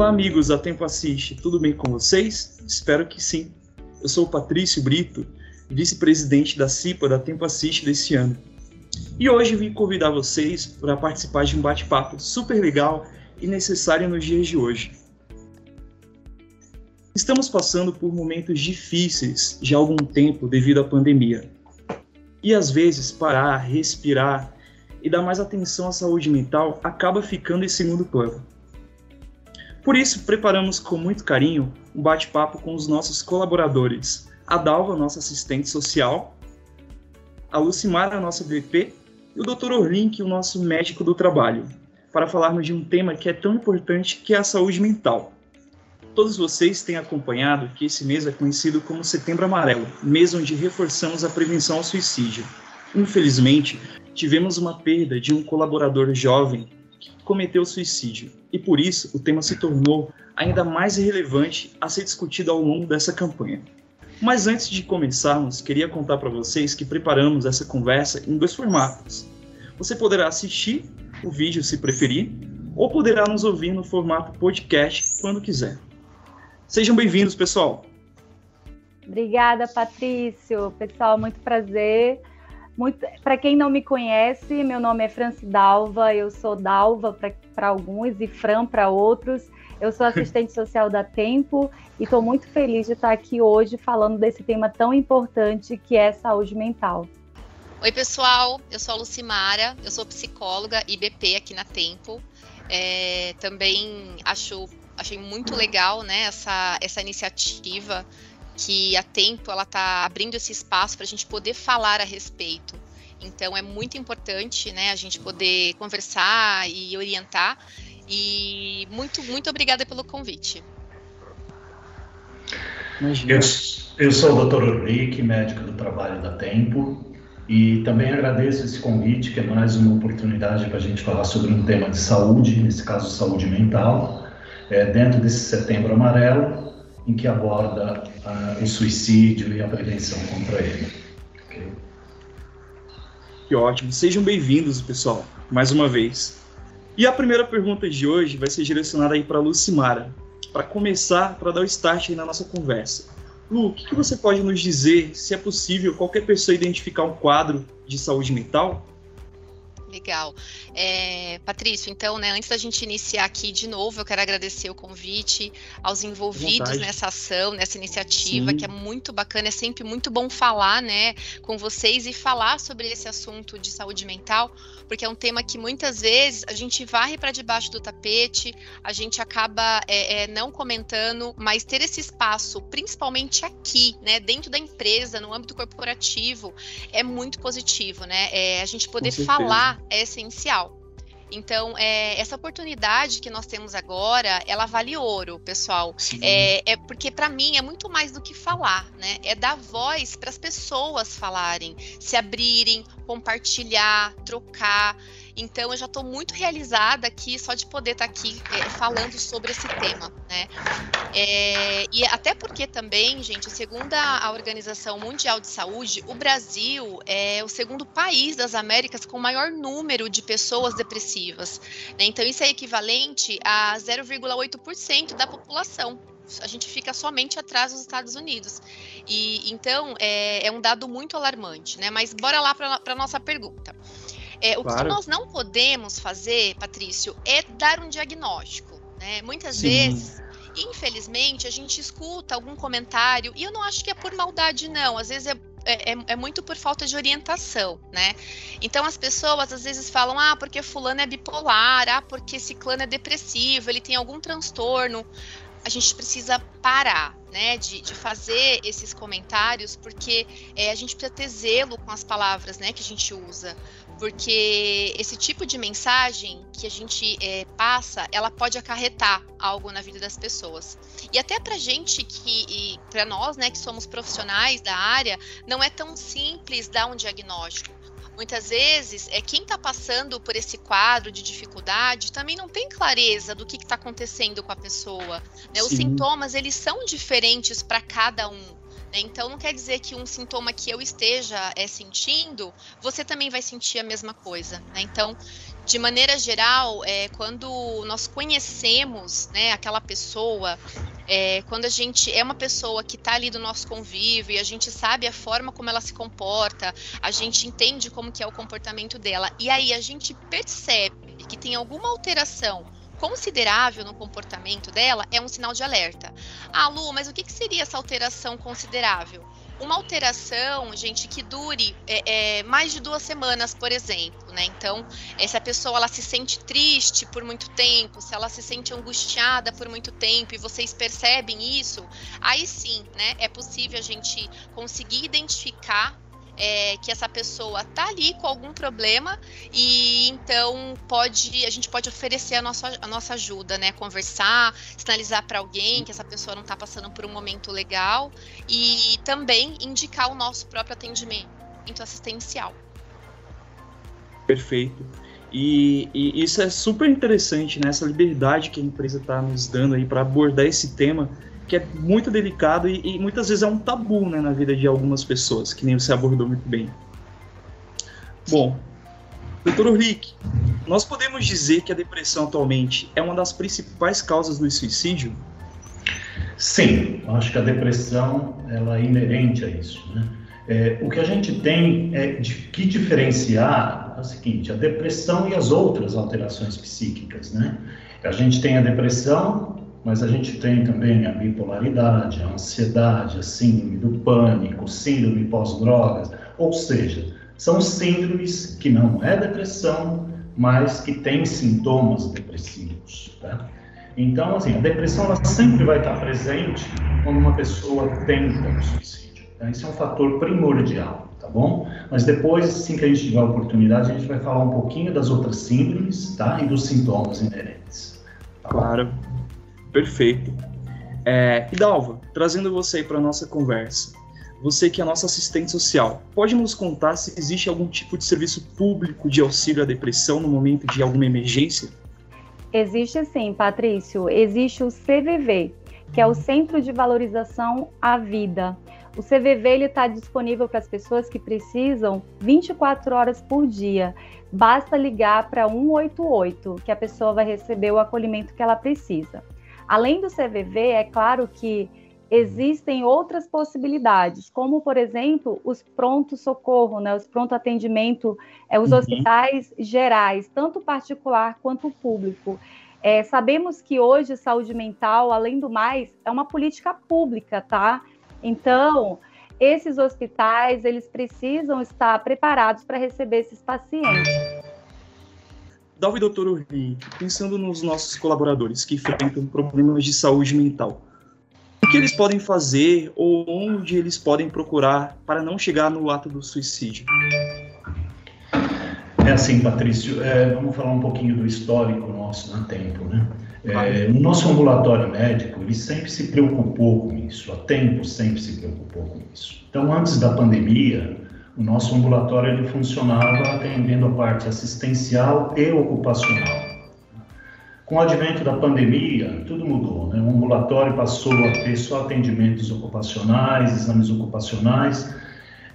Olá, amigos da Tempo Assiste, tudo bem com vocês? Espero que sim. Eu sou o Patrício Brito, vice-presidente da CIPA da Tempo Assiste desse ano. E hoje vim convidar vocês para participar de um bate-papo super legal e necessário nos dias de hoje. Estamos passando por momentos difíceis de algum tempo devido à pandemia. E às vezes parar, respirar e dar mais atenção à saúde mental acaba ficando em segundo plano. Por isso, preparamos com muito carinho um bate-papo com os nossos colaboradores. A Dalva, nossa assistente social, a Lucimara, nossa VP, e o Dr. Orlink, o nosso médico do trabalho, para falarmos de um tema que é tão importante que é a saúde mental. Todos vocês têm acompanhado que esse mês é conhecido como Setembro Amarelo, mês onde reforçamos a prevenção ao suicídio. Infelizmente, tivemos uma perda de um colaborador jovem cometeu suicídio, e por isso o tema se tornou ainda mais relevante a ser discutido ao longo dessa campanha. Mas antes de começarmos, queria contar para vocês que preparamos essa conversa em dois formatos. Você poderá assistir o vídeo se preferir, ou poderá nos ouvir no formato podcast quando quiser. Sejam bem-vindos, pessoal! Obrigada, Patrício. Pessoal, muito prazer. Para quem não me conhece, meu nome é Franci Dalva, eu sou Dalva para alguns e Fran para outros. Eu sou assistente social da Tempo e estou muito feliz de estar aqui hoje falando desse tema tão importante que é saúde mental. Oi, pessoal, eu sou a Lucimara, eu sou psicóloga e BP aqui na Tempo. É, também acho, achei muito legal né, essa, essa iniciativa que a Tempo ela está abrindo esse espaço para a gente poder falar a respeito. Então é muito importante, né, a gente poder conversar e orientar. E muito, muito obrigada pelo convite. Eu, eu sou o Dr. Ulrich, médico do trabalho da Tempo, e também agradeço esse convite, que é mais uma oportunidade para a gente falar sobre um tema de saúde, nesse caso saúde mental, é, dentro desse setembro amarelo, em que aborda uh, o suicídio e a prevenção contra ele. Okay? Que ótimo. Sejam bem-vindos, pessoal, mais uma vez. E a primeira pergunta de hoje vai ser direcionada aí para a Lucimara, para começar, para dar o start aí na nossa conversa. Lu, o que, que você pode nos dizer se é possível qualquer pessoa identificar um quadro de saúde mental? Legal. É, Patrício, então, né, antes da gente iniciar aqui de novo, eu quero agradecer o convite aos envolvidos nessa ação, nessa iniciativa, Sim. que é muito bacana, é sempre muito bom falar, né, com vocês e falar sobre esse assunto de saúde mental, porque é um tema que muitas vezes a gente varre para debaixo do tapete, a gente acaba é, é, não comentando, mas ter esse espaço, principalmente aqui, né, dentro da empresa, no âmbito corporativo, é muito positivo, né, é, a gente poder falar é essencial. Então, é, essa oportunidade que nós temos agora, ela vale ouro, pessoal. É, é, porque para mim é muito mais do que falar, né? É dar voz para as pessoas falarem, se abrirem, compartilhar, trocar. Então eu já estou muito realizada aqui só de poder estar tá aqui é, falando sobre esse tema, né? É, e até porque também, gente, segundo a Organização Mundial de Saúde, o Brasil é o segundo país das Américas com maior número de pessoas depressivas. Né? Então isso é equivalente a 0,8% da população a gente fica somente atrás dos Estados Unidos. E então é, é um dado muito alarmante, né? Mas bora lá para a nossa pergunta. É, o claro. que nós não podemos fazer, Patrício, é dar um diagnóstico. Né? Muitas Sim. vezes, infelizmente, a gente escuta algum comentário, e eu não acho que é por maldade, não. Às vezes é é, é, é, muito por falta de orientação, né? Então as pessoas às vezes falam, ah, porque fulano é bipolar, ah, porque ciclano é depressivo, ele tem algum transtorno. A gente precisa parar, né, de, de fazer esses comentários, porque é, a gente precisa ter zelo com as palavras, né, que a gente usa porque esse tipo de mensagem que a gente é, passa, ela pode acarretar algo na vida das pessoas. E até para gente que, para nós, né, que somos profissionais da área, não é tão simples dar um diagnóstico. Muitas vezes, é quem está passando por esse quadro de dificuldade também não tem clareza do que está acontecendo com a pessoa. Né? Os sintomas eles são diferentes para cada um. Né? Então, não quer dizer que um sintoma que eu esteja é, sentindo, você também vai sentir a mesma coisa. Né? Então, de maneira geral, é, quando nós conhecemos né, aquela pessoa, é, quando a gente é uma pessoa que está ali do nosso convívio e a gente sabe a forma como ela se comporta, a gente entende como que é o comportamento dela, e aí a gente percebe que tem alguma alteração considerável no comportamento dela, é um sinal de alerta. Ah, Lu, mas o que, que seria essa alteração considerável? Uma alteração, gente, que dure é, é, mais de duas semanas, por exemplo, né? Então, se a pessoa ela se sente triste por muito tempo, se ela se sente angustiada por muito tempo e vocês percebem isso, aí sim, né? É possível a gente conseguir identificar é, que essa pessoa tá ali com algum problema e então pode a gente pode oferecer a nossa, a nossa ajuda, né? Conversar, sinalizar para alguém que essa pessoa não está passando por um momento legal e também indicar o nosso próprio atendimento assistencial. Perfeito. E, e, isso é super interessante, né? Essa liberdade que a empresa está nos dando aí para abordar esse tema que é muito delicado e, e, muitas vezes é um tabu né, na vida de algumas pessoas, que nem você abordou muito bem. Bom, doutor Ulrich, nós podemos dizer que a depressão atualmente é uma das principais causas do suicídio? Sim, acho que a depressão ela é inerente a isso. Né? É, o que a gente tem é de que diferenciar é o seguinte: a depressão e as outras alterações psíquicas. Né? A gente tem a depressão mas a gente tem também a bipolaridade, a ansiedade, a síndrome do pânico, síndrome pós-drogas, ou seja, são síndromes que não é depressão, mas que têm sintomas depressivos. Tá? Então, assim, a depressão ela sempre vai estar presente quando uma pessoa tenta um suicídio. Tá? Isso é um fator primordial, tá bom? Mas depois, assim que a gente tiver a oportunidade, a gente vai falar um pouquinho das outras síndromes, tá? E dos sintomas inerentes. Tá claro. Perfeito. É, Dalva, trazendo você para a nossa conversa, você que é nossa assistente social, pode nos contar se existe algum tipo de serviço público de auxílio à depressão no momento de alguma emergência? Existe sim, Patrício. Existe o CVV, que é o Centro de Valorização à Vida. O CVV está disponível para as pessoas que precisam 24 horas por dia. Basta ligar para 188, que a pessoa vai receber o acolhimento que ela precisa. Além do CVV, é claro que existem outras possibilidades, como, por exemplo, os pronto-socorro, né, os pronto-atendimento, é, os uhum. hospitais gerais, tanto particular quanto público. É, sabemos que hoje saúde mental, além do mais, é uma política pública, tá? Então, esses hospitais, eles precisam estar preparados para receber esses pacientes. Dalva e doutor Uri, pensando nos nossos colaboradores que enfrentam problemas de saúde mental, o que eles podem fazer ou onde eles podem procurar para não chegar no ato do suicídio? É assim, Patrício, é, vamos falar um pouquinho do histórico nosso na Tempo, né? É, o nosso ambulatório médico, ele sempre se preocupou com isso, a Tempo sempre se preocupou com isso. Então, antes da pandemia, o nosso ambulatório ele funcionava atendendo a parte assistencial e ocupacional. Com o advento da pandemia, tudo mudou. Né? O ambulatório passou a ter só atendimentos ocupacionais, exames ocupacionais,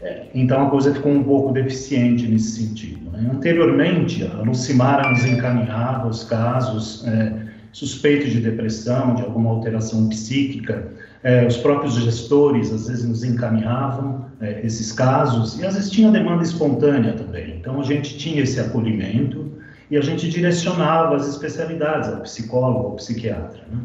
é, então a coisa ficou um pouco deficiente nesse sentido. Né? Anteriormente, a Lucimara nos encaminhava os casos é, suspeitos de depressão, de alguma alteração psíquica, é, os próprios gestores às vezes nos encaminhavam é, esses casos e às vezes tinha demanda espontânea também. Então a gente tinha esse acolhimento e a gente direcionava as especialidades ao psicólogo, ao psiquiatra. Né?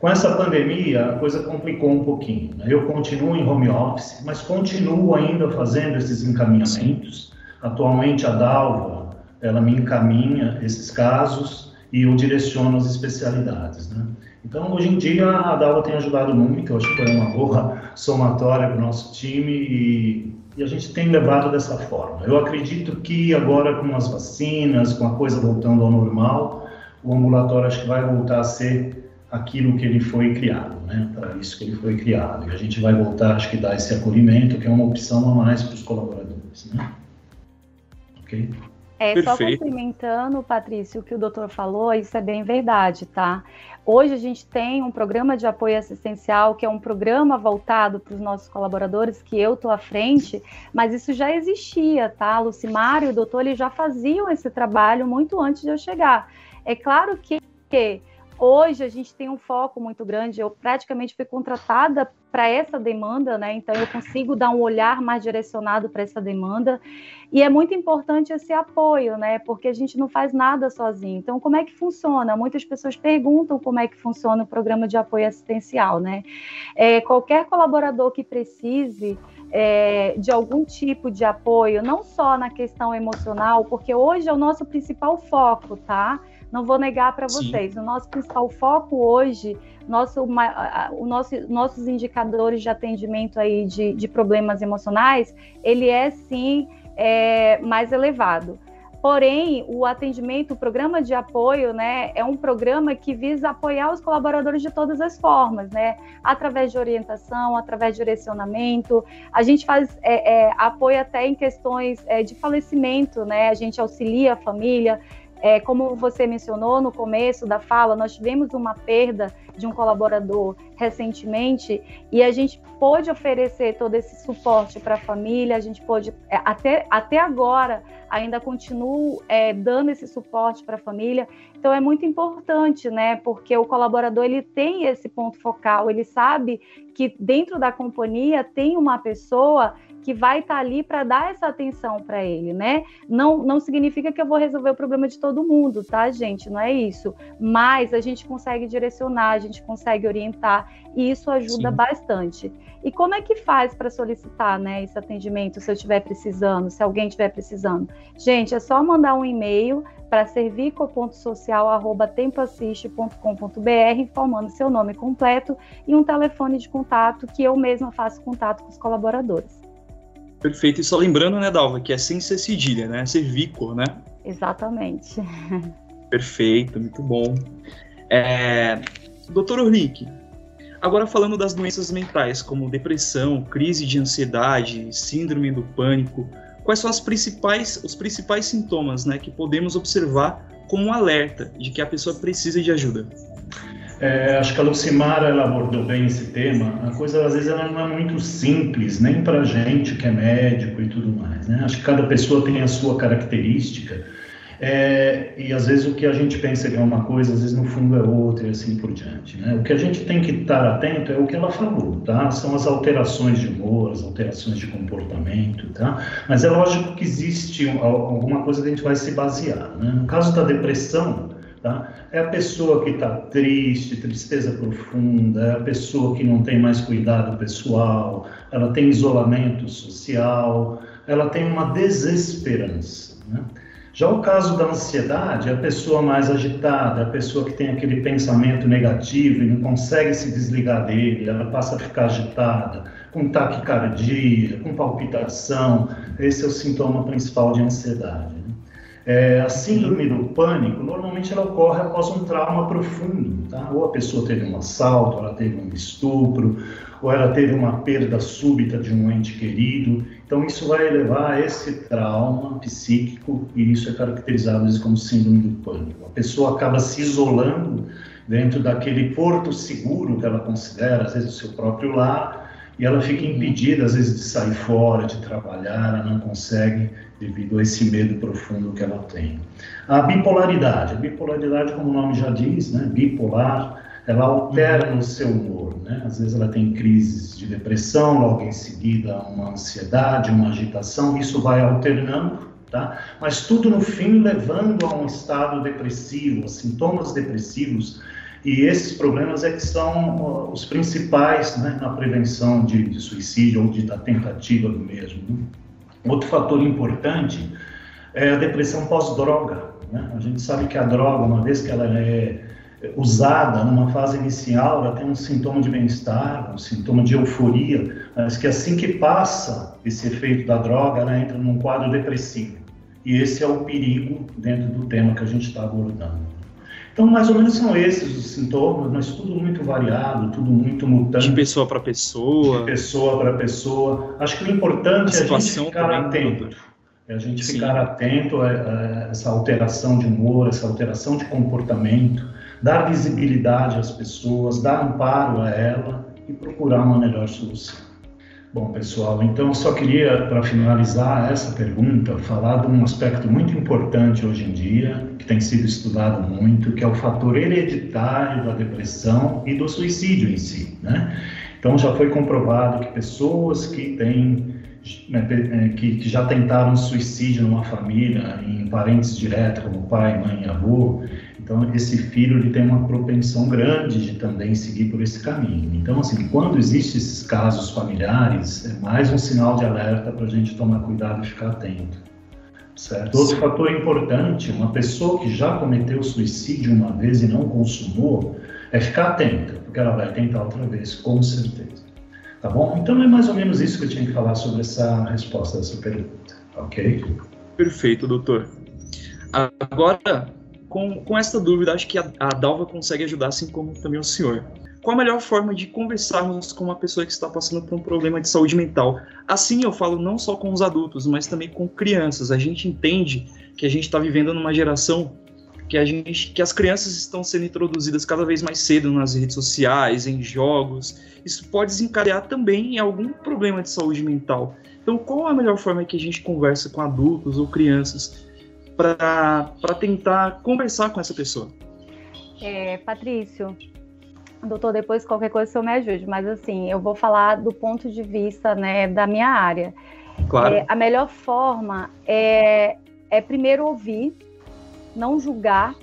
Com essa pandemia, a coisa complicou um pouquinho. Né? Eu continuo em home office, mas continuo ainda fazendo esses encaminhamentos. Atualmente, a Dalva, ela me encaminha esses casos e eu direciono as especialidades. Né? Então, hoje em dia, a Dalva tem ajudado muito, eu acho que foi uma boa somatória para o nosso time e, e, a gente tem levado dessa forma. Eu acredito que agora, com as vacinas, com a coisa voltando ao normal, o ambulatório acho que vai voltar a ser aquilo que ele foi criado, né? Para isso que ele foi criado. E a gente vai voltar, acho que, dar esse acolhimento, que é uma opção a mais para os colaboradores, né? Ok? É, Perfeito. só complementando, Patrício, o que o doutor falou, isso é bem verdade, tá? Hoje a gente tem um programa de apoio assistencial, que é um programa voltado para os nossos colaboradores, que eu estou à frente, mas isso já existia, tá? Lucimar e o doutor eles já faziam esse trabalho muito antes de eu chegar. É claro que Hoje a gente tem um foco muito grande. Eu praticamente fui contratada para essa demanda, né? Então eu consigo dar um olhar mais direcionado para essa demanda. E é muito importante esse apoio, né? Porque a gente não faz nada sozinho. Então, como é que funciona? Muitas pessoas perguntam como é que funciona o programa de apoio assistencial, né? É, qualquer colaborador que precise é, de algum tipo de apoio, não só na questão emocional, porque hoje é o nosso principal foco, tá? Não vou negar para vocês, o nosso principal foco hoje, nosso, o nosso, nossos indicadores de atendimento aí de, de problemas emocionais, ele é sim é, mais elevado. Porém, o atendimento, o programa de apoio, né, é um programa que visa apoiar os colaboradores de todas as formas, né, através de orientação, através de direcionamento. A gente faz é, é, apoio até em questões é, de falecimento, né, a gente auxilia a família. É, como você mencionou no começo da fala, nós tivemos uma perda de um colaborador recentemente e a gente pôde oferecer todo esse suporte para a família, a gente pôde, é, até, até agora, ainda continuo é, dando esse suporte para a família. Então é muito importante, né? Porque o colaborador ele tem esse ponto focal, ele sabe que dentro da companhia tem uma pessoa que vai estar tá ali para dar essa atenção para ele, né? Não, não significa que eu vou resolver o problema de todo mundo, tá, gente? Não é isso. Mas a gente consegue direcionar, a gente consegue orientar e isso ajuda Sim. bastante. E como é que faz para solicitar, né, esse atendimento se eu estiver precisando, se alguém estiver precisando? Gente, é só mandar um e-mail para servico.social@tempoassiste.com.br informando seu nome completo e um telefone de contato que eu mesma faço contato com os colaboradores. Perfeito. E só lembrando, né, Dalva, que é sem ser cedilha, né? Cervico, né? Exatamente. Perfeito, muito bom. É... Doutor Orlick, agora falando das doenças mentais, como depressão, crise de ansiedade, síndrome do pânico, quais são as principais, os principais sintomas né, que podemos observar como um alerta de que a pessoa precisa de ajuda? É, acho que a Lucimara ela abordou bem esse tema. A coisa às vezes ela não é muito simples, nem para gente que é médico e tudo mais. Né? Acho que cada pessoa tem a sua característica. É, e às vezes o que a gente pensa que é uma coisa, às vezes no fundo é outra e assim por diante. Né? O que a gente tem que estar atento é o que ela falou, tá? São as alterações de humor, as alterações de comportamento, tá? Mas é lógico que existe alguma coisa que a gente vai se basear. Né? No caso da depressão, Tá? É a pessoa que está triste, tristeza profunda, é a pessoa que não tem mais cuidado pessoal, ela tem isolamento social, ela tem uma desesperança. Né? Já o caso da ansiedade, é a pessoa mais agitada, é a pessoa que tem aquele pensamento negativo e não consegue se desligar dele, ela passa a ficar agitada, com taquicardia, com palpitação. Esse é o sintoma principal de ansiedade. É, a síndrome do pânico, normalmente ela ocorre após um trauma profundo, tá? Ou a pessoa teve um assalto, ela teve um estupro, ou ela teve uma perda súbita de um ente querido. Então isso vai levar a esse trauma psíquico e isso é caracterizado como síndrome do pânico. A pessoa acaba se isolando dentro daquele porto seguro que ela considera, às vezes o seu próprio lar, e ela fica impedida, às vezes, de sair fora, de trabalhar, ela não consegue devido a esse medo profundo que ela tem. A bipolaridade, a bipolaridade, como o nome já diz, né, bipolar, ela altera no seu humor, né? Às vezes ela tem crises de depressão, logo em seguida uma ansiedade, uma agitação, isso vai alternando, tá? Mas tudo no fim levando a um estado depressivo, sintomas depressivos e esses problemas é que são os principais né, na prevenção de, de, suicídio ou de, da tentativa do mesmo. Né? Outro fator importante é a depressão pós-droga. Né? A gente sabe que a droga, uma vez que ela é usada numa fase inicial, ela tem um sintoma de bem-estar, um sintoma de euforia, mas que assim que passa esse efeito da droga, ela entra num quadro depressivo. E esse é o perigo dentro do tema que a gente está abordando. Então, mais ou menos são esses os sintomas, mas tudo muito variado, tudo muito mutante. De pessoa para pessoa. De pessoa para pessoa. Acho que o importante é a gente ficar atento. É a gente Sim. ficar atento a, a essa alteração de humor, essa alteração de comportamento, dar visibilidade às pessoas, dar amparo a ela e procurar uma melhor solução. Bom, pessoal, então eu só queria, para finalizar essa pergunta, falar de um aspecto muito importante hoje em dia, que tem sido estudado muito, que é o fator hereditário da depressão e do suicídio em si, né? Então já foi comprovado que pessoas que têm né, é, que, que, já tentaram suicídio numa família, em parentes diretos, como pai, mãe, avô, então, esse filho ele tem uma propensão grande de também seguir por esse caminho. Então, assim, quando existem esses casos familiares, é mais um sinal de alerta para a gente tomar cuidado e ficar atento. Certo? Outro fator importante, uma pessoa que já cometeu suicídio uma vez e não consumou, é ficar atenta, porque ela vai tentar outra vez, com certeza. Tá bom? Então é mais ou menos isso que eu tinha que falar sobre essa resposta dessa pergunta, ok? Perfeito, doutor. Agora, com, com esta dúvida, acho que a, a Dalva consegue ajudar, assim como também o senhor. Qual a melhor forma de conversarmos com uma pessoa que está passando por um problema de saúde mental? Assim, eu falo não só com os adultos, mas também com crianças. A gente entende que a gente está vivendo numa geração que, a gente, que as crianças estão sendo introduzidas cada vez mais cedo nas redes sociais, em jogos. Isso pode desencadear também em algum problema de saúde mental. Então, qual a melhor forma que a gente conversa com adultos ou crianças para tentar conversar com essa pessoa. É, Patrício, doutor, depois qualquer coisa o senhor me ajude, mas assim, eu vou falar do ponto de vista né, da minha área. Claro. É, a melhor forma é, é primeiro ouvir, não julgar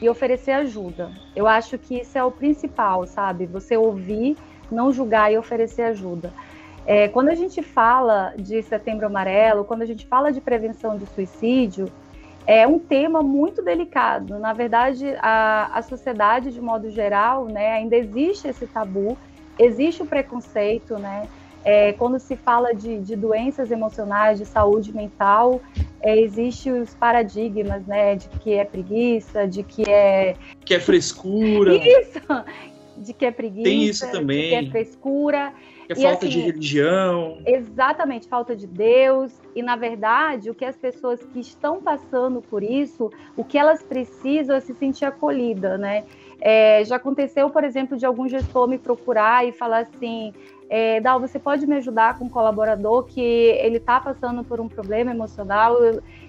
e oferecer ajuda. Eu acho que isso é o principal, sabe? Você ouvir, não julgar e oferecer ajuda. É, quando a gente fala de setembro amarelo, quando a gente fala de prevenção de suicídio, é um tema muito delicado. Na verdade, a, a sociedade, de modo geral, né, ainda existe esse tabu, existe o preconceito, né? É, quando se fala de, de, doenças emocionais, de saúde mental, é, existe os paradigmas, né, de que é preguiça, de que é que é frescura, isso, de que é preguiça, tem isso também, de que é frescura. Que é falta assim, de religião. Exatamente, falta de Deus. E, na verdade, o que as pessoas que estão passando por isso, o que elas precisam é se sentir acolhida, né? É, já aconteceu, por exemplo, de algum gestor me procurar e falar assim: é, Dal, você pode me ajudar com um colaborador que ele está passando por um problema emocional,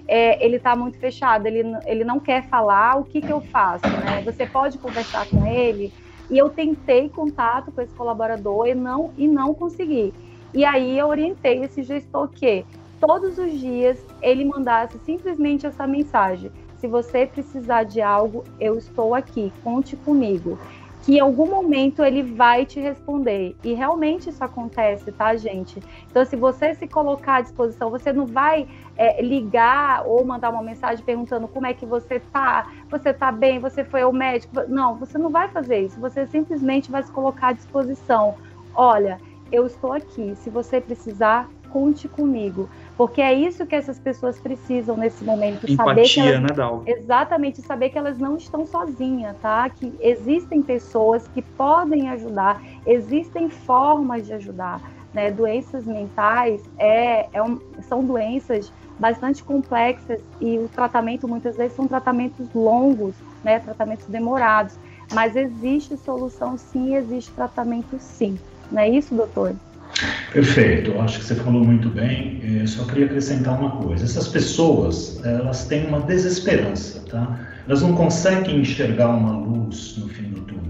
é, ele está muito fechado, ele, ele não quer falar, o que, que eu faço? Né? Você pode conversar com ele? E eu tentei contato com esse colaborador e não, e não consegui. E aí eu orientei esse gestor que todos os dias ele mandasse simplesmente essa mensagem: se você precisar de algo, eu estou aqui, conte comigo que em algum momento ele vai te responder. E realmente isso acontece, tá, gente? Então, se você se colocar à disposição, você não vai é, ligar ou mandar uma mensagem perguntando como é que você tá, você tá bem, você foi ao médico. Não, você não vai fazer isso. Você simplesmente vai se colocar à disposição. Olha, eu estou aqui. Se você precisar, conte comigo. Porque é isso que essas pessoas precisam nesse momento. Empatia, saber que elas, né, Dal? Exatamente, saber que elas não estão sozinhas, tá? Que existem pessoas que podem ajudar, existem formas de ajudar. Né? Doenças mentais é, é um, são doenças bastante complexas e o tratamento muitas vezes são tratamentos longos, né? Tratamentos demorados. Mas existe solução sim, existe tratamento sim. Não é isso, doutor? Perfeito, acho que você falou muito bem. Eu só queria acrescentar uma coisa: essas pessoas, elas têm uma desesperança, tá? Elas não conseguem enxergar uma luz no fim do túnel.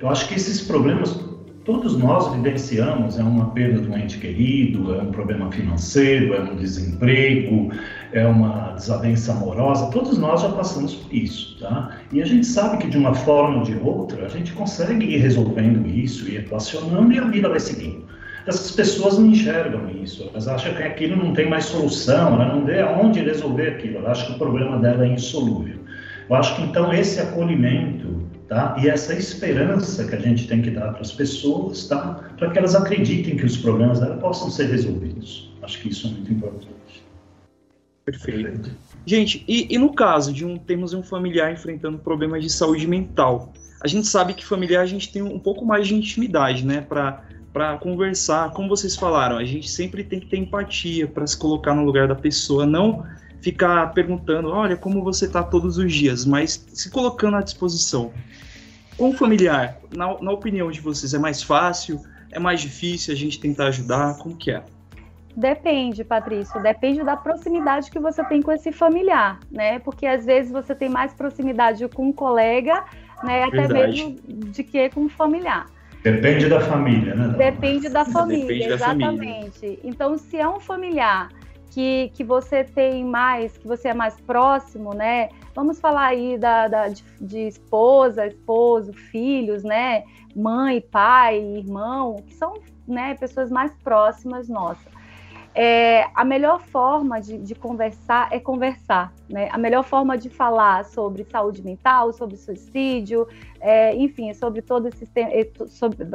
Eu acho que esses problemas todos nós vivenciamos: é uma perda um ente querido, é um problema financeiro, é um desemprego, é uma desavença amorosa. Todos nós já passamos por isso, tá? E a gente sabe que de uma forma ou de outra a gente consegue ir resolvendo isso, ir equacionando e a vida vai seguindo essas pessoas não enxergam isso, elas acham que aquilo não tem mais solução, ela não vê aonde resolver aquilo, ela acha que o problema dela é insolúvel. Eu acho que então esse acolhimento tá, e essa esperança que a gente tem que dar para as pessoas, tá, para que elas acreditem que os problemas dela possam ser resolvidos. Acho que isso é muito importante. Perfeito. Gente, e, e, no caso de um temos um familiar enfrentando problemas de saúde mental, a gente sabe que familiar a gente tem um pouco mais de intimidade, né, para para conversar. Como vocês falaram, a gente sempre tem que ter empatia para se colocar no lugar da pessoa, não ficar perguntando, olha, como você está todos os dias, mas se colocando à disposição. Com o familiar, na, na opinião de vocês, é mais fácil? É mais difícil a gente tentar ajudar? Como que é? Depende, Patrício, depende da proximidade que você tem com esse familiar, né? Porque às vezes você tem mais proximidade com um colega, né? Até Verdade. mesmo de que com um familiar. Depende da família, né? Depende da família, Depende exatamente. Da família. Então, se é um familiar que, que você tem mais, que você é mais próximo, né? Vamos falar aí da, da de, de, esposa, esposo, filhos, né? Mãe, pai, irmão, que são né, pessoas mais próximas nossas. É, a melhor forma de, de, conversar é conversar, né? A melhor forma de falar sobre saúde mental, sobre suicídio, é, enfim, sobre todo esse é, sobre,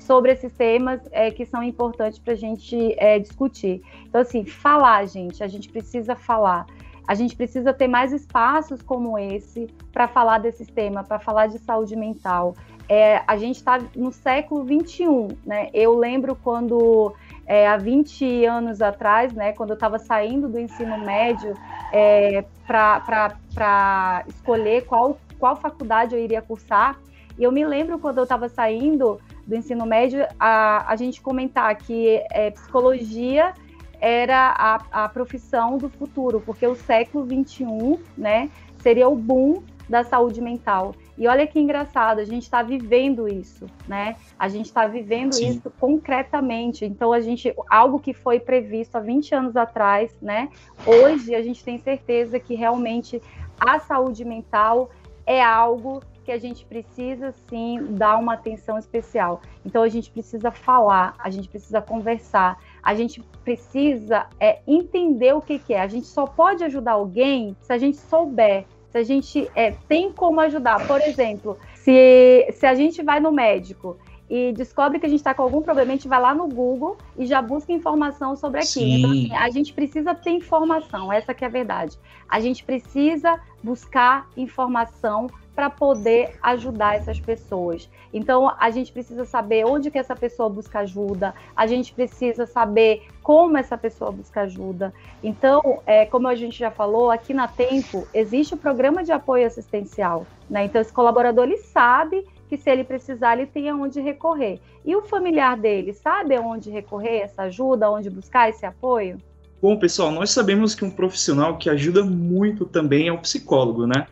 sobre esses temas é, que são importantes para a gente é, discutir. Então, assim, falar, gente, a gente precisa falar. A gente precisa ter mais espaços como esse para falar desses temas, para falar de saúde mental. É, a gente está no século 21, né? Eu lembro quando é, há 20 anos atrás, né, quando eu estava saindo do ensino médio é, para escolher qual, qual faculdade eu iria cursar. E eu me lembro quando eu estava saindo do ensino médio, a, a gente comentar que é, psicologia era a, a profissão do futuro, porque o século 21 né, seria o boom da saúde mental. E olha que engraçado, a gente está vivendo isso, né? A gente está vivendo Sim. isso concretamente. Então, a gente, algo que foi previsto há 20 anos atrás, né? Hoje a gente tem certeza que realmente a saúde mental é algo que a gente precisa sim dar uma atenção especial. Então a gente precisa falar, a gente precisa conversar, a gente precisa é, entender o que, que é. A gente só pode ajudar alguém se a gente souber se a gente é, tem como ajudar. Por exemplo, se, se a gente vai no médico e descobre que a gente está com algum problema, a gente vai lá no Google e já busca informação sobre aquilo. Sim. Então, assim, a gente precisa ter informação, essa que é a verdade. A gente precisa buscar informação para poder ajudar essas pessoas. Então, a gente precisa saber onde que essa pessoa busca ajuda, a gente precisa saber como essa pessoa busca ajuda. Então, é, como a gente já falou, aqui na Tempo existe o programa de apoio assistencial. Né? Então, esse colaborador ele sabe que se ele precisar, ele tem aonde recorrer. E o familiar dele sabe aonde recorrer essa ajuda, aonde buscar esse apoio? Bom, pessoal, nós sabemos que um profissional que ajuda muito também é o psicólogo, né?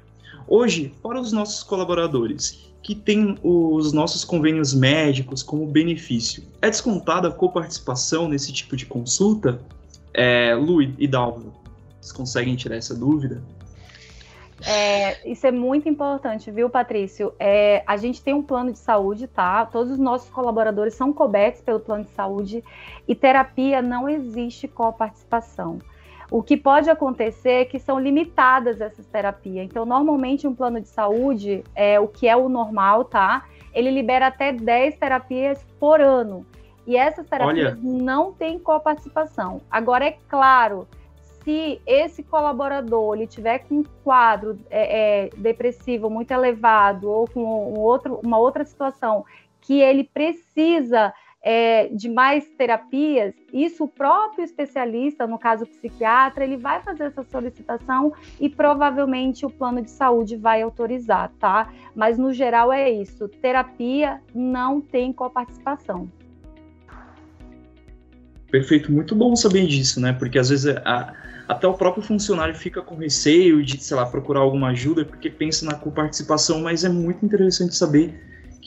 Hoje, para os nossos colaboradores que têm os nossos convênios médicos como benefício, é descontada a coparticipação nesse tipo de consulta? É, Lu e Dalva, vocês conseguem tirar essa dúvida? É, isso é muito importante, viu, Patrício? É, a gente tem um plano de saúde, tá? Todos os nossos colaboradores são cobertos pelo plano de saúde e terapia não existe coparticipação. O que pode acontecer é que são limitadas essas terapias. Então, normalmente, um plano de saúde, é, o que é o normal, tá? Ele libera até 10 terapias por ano. E essas terapias Olha. não têm coparticipação. Agora, é claro, se esse colaborador ele tiver com um quadro é, é, depressivo muito elevado ou com um outro, uma outra situação que ele precisa é, de mais terapias, isso o próprio especialista, no caso psiquiatra, ele vai fazer essa solicitação e provavelmente o plano de saúde vai autorizar, tá? Mas no geral é isso, terapia não tem coparticipação. Perfeito, muito bom saber disso, né? Porque às vezes a, até o próprio funcionário fica com receio de, sei lá, procurar alguma ajuda porque pensa na coparticipação, mas é muito interessante saber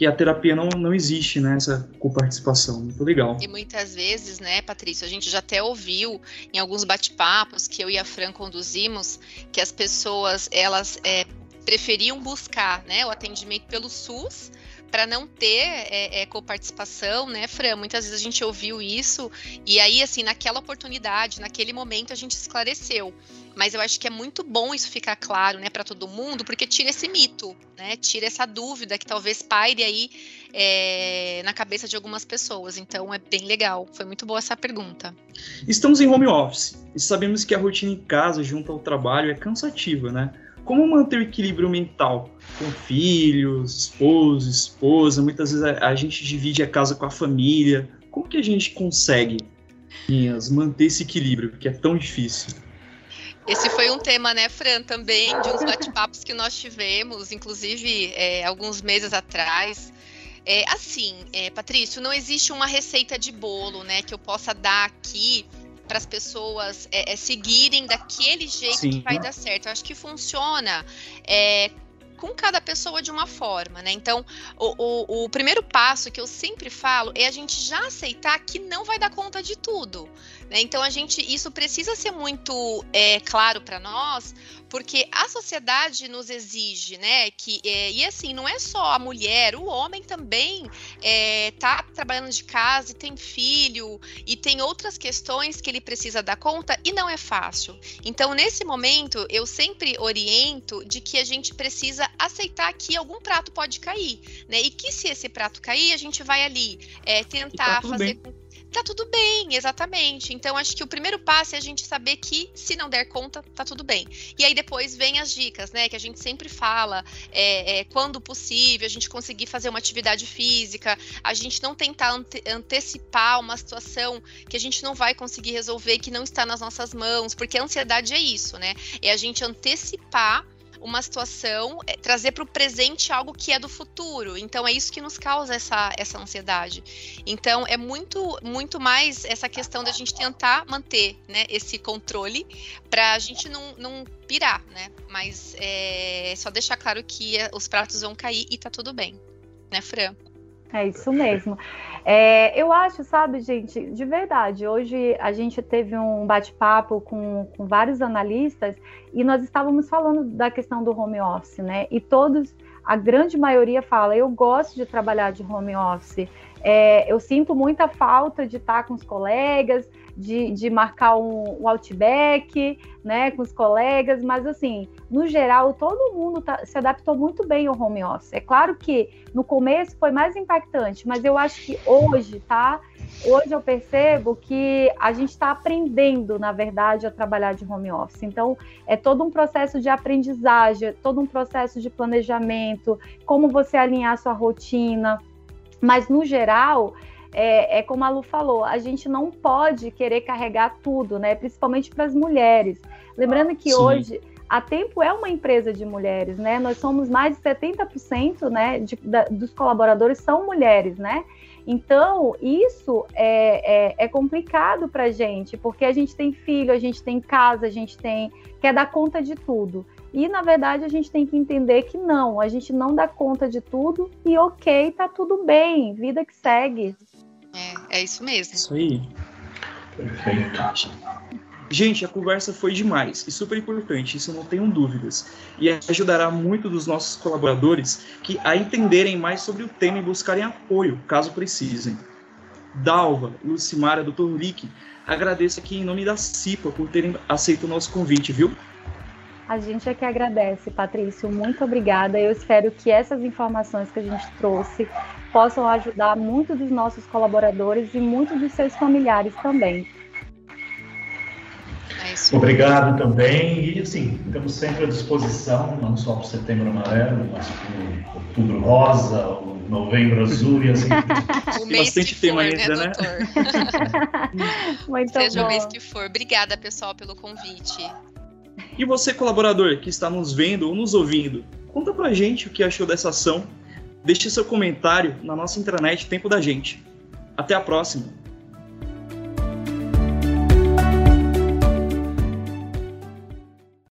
que a terapia não, não existe né, coparticipação. Muito legal. E muitas vezes, né, Patrícia, a gente já até ouviu em alguns bate-papos que eu e a Fran conduzimos que as pessoas elas é, preferiam buscar né, o atendimento pelo SUS para não ter é, é, coparticipação, né, Fran? Muitas vezes a gente ouviu isso e aí, assim, naquela oportunidade, naquele momento, a gente esclareceu. Mas eu acho que é muito bom isso ficar claro, né, para todo mundo, porque tira esse mito, né, tira essa dúvida que talvez paire aí é, na cabeça de algumas pessoas. Então é bem legal. Foi muito boa essa pergunta. Estamos em home office e sabemos que a rotina em casa, junto ao trabalho, é cansativa, né? como manter o equilíbrio mental com filhos, esposo, esposa. Muitas vezes a, a, gente divide a casa com a família, Como que a gente consegue, Minhas, manter esse equilíbrio, que é tão difícil? Esse foi um tema, né, Fran, também de uns bate-papos que nós tivemos, inclusive é, alguns meses atrás. É, assim, é, Patrício, não existe uma receita de bolo, né, que eu possa dar aqui para as pessoas é, é, seguirem daquele jeito Sim. que vai dar certo. Eu acho que funciona é, com cada pessoa de uma forma, né? Então, o, o, o, primeiro passo que eu sempre falo é a gente já aceitar que não vai dar conta de tudo. Né? Então, a gente, isso precisa ser muito é, claro para nós, porque a sociedade nos exige, né? Que, é, e assim, não é só a mulher, o homem também é, tá trabalhando de casa e tem filho e tem outras questões que ele precisa dar conta e não é fácil. Então, nesse momento, eu sempre oriento de que a gente precisa aceitar que algum prato pode cair, né? E que se esse prato cair, a gente vai ali é, tentar tá fazer bem tá tudo bem, exatamente. Então, acho que o primeiro passo é a gente saber que, se não der conta, tá tudo bem. E aí depois vem as dicas, né? Que a gente sempre fala, é, é, quando possível, a gente conseguir fazer uma atividade física, a gente não tentar ante antecipar uma situação que a gente não vai conseguir resolver, que não está nas nossas mãos, porque a ansiedade é isso, né? É a gente antecipar uma situação, é, trazer para o presente algo que é do futuro. Então é isso que nos causa essa, essa ansiedade. Então é muito muito mais essa questão da gente tentar manter né, esse controle para a gente não, não pirar, né? Mas é só deixar claro que os pratos vão cair e tá tudo bem, né, Fran? É isso mesmo. É, eu acho, sabe, gente, de verdade, hoje a gente teve um bate-papo com, com vários analistas e nós estávamos falando da questão do home office, né? E todos, a grande maioria fala, eu gosto de trabalhar de home office, é, eu sinto muita falta de estar com os colegas, de, de marcar um, um, outback, né, com os colegas, mas assim, no geral, todo mundo tá, se adaptou muito bem ao home office. É claro que no começo foi mais impactante, mas eu acho que hoje, tá? Hoje eu percebo que a gente está aprendendo, na verdade, a trabalhar de home office. Então, é todo um processo de aprendizagem, é todo um processo de planejamento, como você alinhar sua rotina. Mas, no geral, é, é, como a Lu falou, a gente não pode querer carregar tudo, né? Principalmente para as mulheres. Lembrando que Sim. hoje a Tempo é uma empresa de mulheres, né? Nós somos mais de 70% né, de, da, dos colaboradores são mulheres, né? Então, isso é, é, é complicado para a gente, porque a gente tem filho, a gente tem casa, a gente tem quer dar conta de tudo. E, na verdade, a gente tem que entender que não, a gente não dá conta de tudo e ok, tá tudo bem, vida que segue. É, é isso mesmo. Isso aí. Perfeito. Gente, a conversa foi demais e super importante, isso não tenho dúvidas. E ajudará muito dos nossos colaboradores que a entenderem mais sobre o tema e buscarem apoio, caso precisem. Dalva, Lucimara, Dr. Rick, agradeço aqui em nome da CIPA por terem aceito o nosso convite, viu? A gente é que agradece, Patrício. Muito obrigada. Eu espero que essas informações que a gente trouxe possam ajudar muitos dos nossos colaboradores e muitos dos seus familiares também. É Obrigado também. E, assim, estamos sempre à disposição, não só para o Setembro Amarelo, mas para o Outubro Rosa, o Novembro Azul e assim. o mês bastante que for, né, ainda, né? Muito Seja bom. o mês que for. Obrigada, pessoal, pelo convite. E você, colaborador, que está nos vendo ou nos ouvindo, conta pra gente o que achou dessa ação. Deixe seu comentário na nossa intranet Tempo da Gente. Até a próxima!